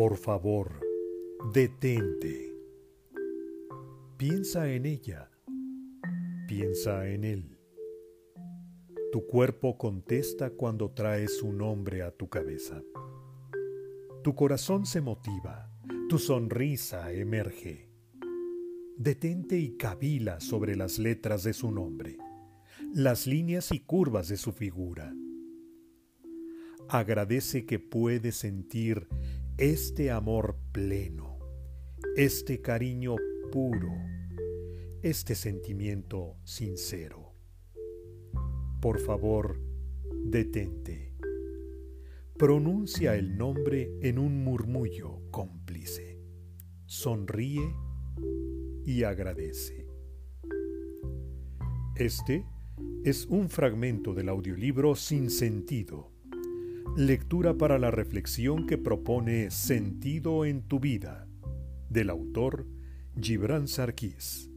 Por favor, detente. Piensa en ella. Piensa en él. Tu cuerpo contesta cuando traes su nombre a tu cabeza. Tu corazón se motiva, tu sonrisa emerge. Detente y cavila sobre las letras de su nombre, las líneas y curvas de su figura. Agradece que puedes sentir este amor pleno, este cariño puro, este sentimiento sincero. Por favor, detente. Pronuncia el nombre en un murmullo cómplice. Sonríe y agradece. Este es un fragmento del audiolibro Sin Sentido. Lectura para la reflexión que propone Sentido en tu vida, del autor Gibran Sarkis.